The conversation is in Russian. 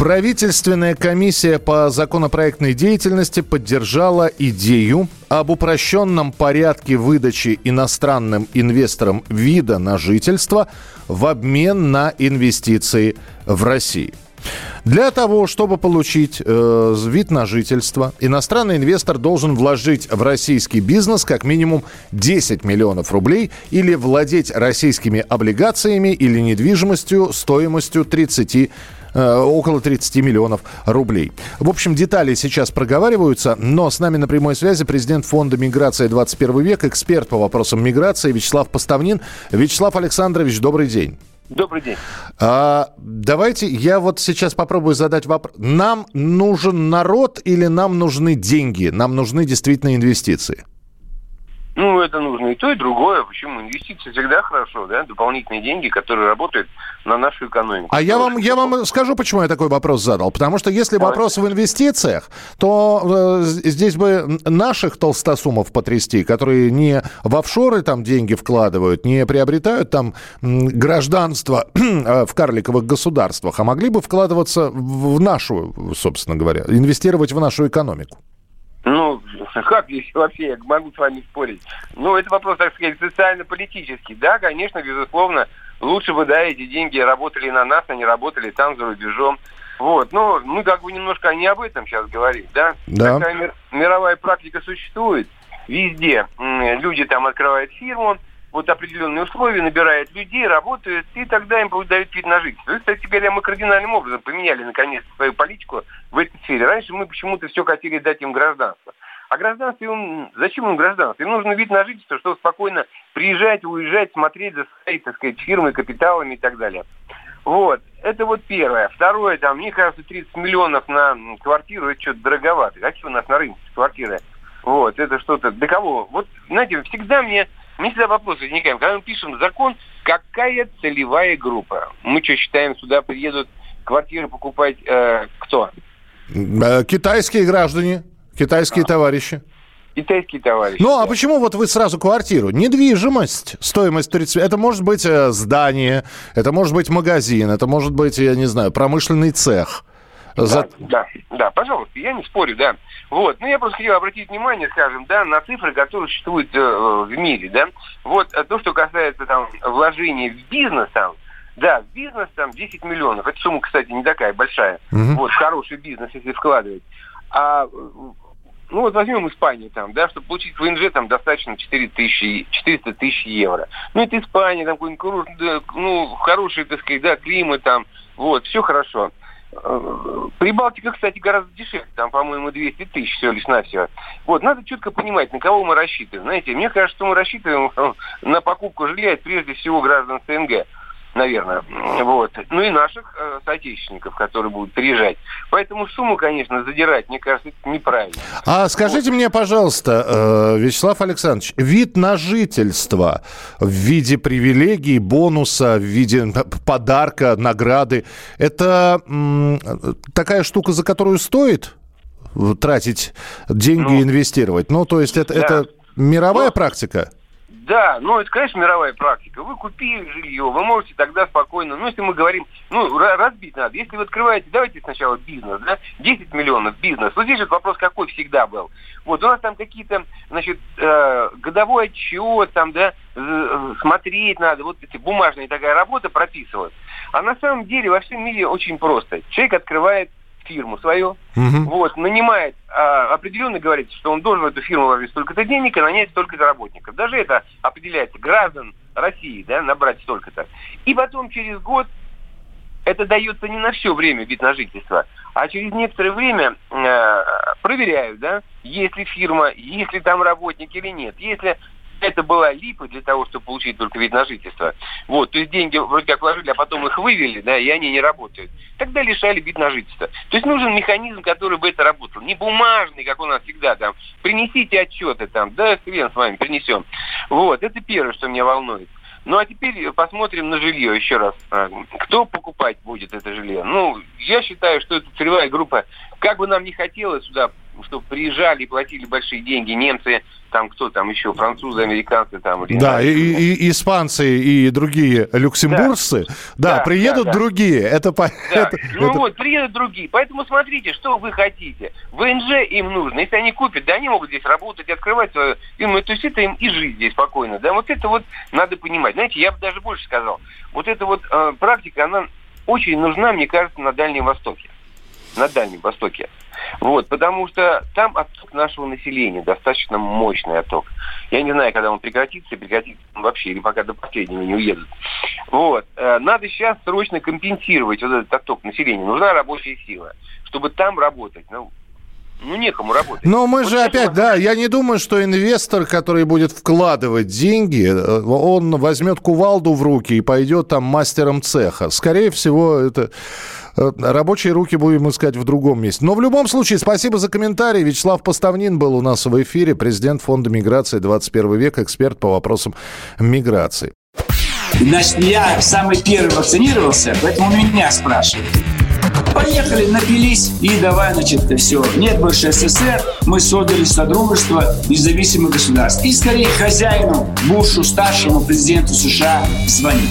Правительственная комиссия по законопроектной деятельности поддержала идею об упрощенном порядке выдачи иностранным инвесторам вида на жительство в обмен на инвестиции в России. Для того, чтобы получить э, вид на жительство, иностранный инвестор должен вложить в российский бизнес как минимум 10 миллионов рублей или владеть российскими облигациями или недвижимостью стоимостью 30 э, около 30 миллионов рублей. В общем, детали сейчас проговариваются, но с нами на прямой связи президент Фонда миграции 21 век, эксперт по вопросам миграции Вячеслав Поставнин. Вячеслав Александрович, добрый день. Добрый день. А, давайте я вот сейчас попробую задать вопрос. Нам нужен народ или нам нужны деньги? Нам нужны действительно инвестиции? Ну, это нужно и то, и другое. Почему? Инвестиции всегда хорошо, да? Дополнительные деньги, которые работают на нашу экономику. А я вам, я вам скажу, почему я такой вопрос задал. Потому что если вопрос в инвестициях, то э, здесь бы наших толстосумов потрясти, которые не в офшоры там деньги вкладывают, не приобретают там гражданство э, в карликовых государствах, а могли бы вкладываться в нашу, собственно говоря, инвестировать в нашу экономику. Ну, как здесь вообще, я могу с вами спорить. Ну, это вопрос, так сказать, социально-политический. Да, конечно, безусловно, лучше бы, да, эти деньги работали на нас, а не работали там за рубежом. Вот, но мы как бы немножко не об этом сейчас говорим, да? Да. Такая мир- мировая практика существует. Везде люди там открывают фирму, вот определенные условия, набирают людей, работают, и тогда им дают вид на жительство. И, кстати говоря, мы кардинальным образом поменяли, наконец, свою политику в этой сфере. Раньше мы почему-то все хотели дать им гражданство. А гражданство, им, зачем им гражданство? Им нужно вид на жительство, чтобы спокойно приезжать, уезжать, смотреть за своей, так сказать, фирмой, капиталами и так далее. Вот, это вот первое. Второе, там, мне кажется, 30 миллионов на квартиру, это что-то дороговато. Какие у нас на рынке квартиры? Вот, это что-то, для кого? Вот, знаете, всегда мне, мне всегда вопрос возникает, когда мы пишем закон, какая целевая группа? Мы что, считаем, сюда приедут квартиры покупать э, кто? Э, Китайские граждане, китайские товарищи. Китайские товарищи. Ну, а почему вот вы сразу квартиру? Недвижимость, стоимость 30... Это может быть э, здание, это может быть магазин, это может быть, я не знаю, промышленный цех. За- Да, да, да, пожалуйста, я не спорю, да. Вот, ну я просто хотел обратить внимание, скажем, да, на цифры, которые существуют э, в мире, да. Вот э, то, что касается там вложений в бизнес там, да, в бизнес там 10 миллионов. Эта сумма, кстати, не такая большая. Мгм. Вот, хороший бизнес, если вкладывать. А ну вот возьмем Испанию там, да, чтобы получить ВНЖ там достаточно 4 тысячи, 400 тысяч евро. Ну это Испания, там какой-нибудь ну хороший, так сказать, да, климат там, вот, все хорошо. Э, Прибалтика, кстати, гораздо дешевле, там, по-моему, 200 тысяч всего лишь навсего. Вот, надо четко понимать, на кого мы рассчитываем. Знаете, мне кажется, что мы рассчитываем на покупку жилья прежде всего граждан СНГ наверное. Вот. Ну и наших э, соотечественников, которые будут приезжать. Поэтому сумму, конечно, задирать, мне кажется, это неправильно. А скажите мне, пожалуйста, э, Вячеслав Александрович, вид на жительство в виде привилегий, бонуса, в виде подарка, награды, это м, такая штука, за которую стоит тратить деньги Ну, и инвестировать? Ну, то есть это, да. это мировая Ну, практика? Да, ну это, конечно, мировая практика. Вы купили жилье, вы можете тогда спокойно, ну если мы говорим, ну ра- разбить надо. Если вы открываете, давайте сначала бизнес, да, 10 миллионов бизнес. Вот здесь вот вопрос какой всегда был. Вот у нас там какие-то, значит, э, годовой отчет, там, да, смотреть надо, вот эти бумажная такая работа прописывать. А на самом деле во всем мире очень просто. Человек открывает фирму свою, Мгм. вот, нанимает, а, определенно говорится, что он должен в эту фирму вложить столько-то денег и нанять столько-то работников. Даже это определяется граждан России, да, набрать столько-то. И потом через год это дается не на все время вид на жительство, а через некоторое время э, проверяют, да, есть ли фирма, есть ли там работник или нет. Если это была липа для того, чтобы получить только вид на жительство. Вот, то есть деньги вроде как вложили, а потом их вывели, да, и они не работают. Тогда лишали вид на жительство. То есть нужен механизм, который бы это работал. Не бумажный, как у нас всегда там. Принесите отчеты там, да, хрен с вами, принесем. Вот, это первое, что меня волнует. Ну а теперь посмотрим на жилье еще раз. А, кто покупать будет это жилье? Ну, я считаю, что это целевая группа. Как бы нам не хотелось сюда чтобы приезжали и платили большие деньги немцы, там кто там еще, французы, американцы там. Или, да, и, и, и испанцы и другие люксембуржцы. Да, да, да приедут да, да. другие. Это, да. это, ну это... вот, приедут другие. Поэтому смотрите, что вы хотите. ВНЖ им нужно. Если они купят, да, они могут здесь работать, открывать свою... Им, то есть это им и жить здесь спокойно. Да, вот это вот надо понимать. Знаете, я бы даже больше сказал. Вот эта вот э, практика, она очень нужна, мне кажется, на Дальнем Востоке. На Дальнем Востоке. Вот, потому что там отток нашего населения, достаточно мощный отток. Я не знаю, когда он прекратится, прекратится он вообще, или пока до последнего не уедут. Вот. Э, надо сейчас срочно компенсировать вот этот отток населения. Нужна рабочая сила, чтобы там работать. Ну, ну, некому работать. Но мы вот же опять, да, я не думаю, что инвестор, который будет вкладывать деньги, э, он возьмет кувалду в руки и пойдет там мастером цеха. Скорее всего, это рабочие руки будем искать в другом месте. Но в любом случае, спасибо за комментарий. Вячеслав Поставнин был у нас в эфире, президент Фонда миграции 21 век, эксперт по вопросам миграции. Значит, я самый первый вакцинировался, поэтому меня спрашивают. Поехали, напились и давай, значит, все. Нет больше СССР, мы создали Содружество независимых государств. И скорее хозяину, Бушу, старшему президенту США звонить.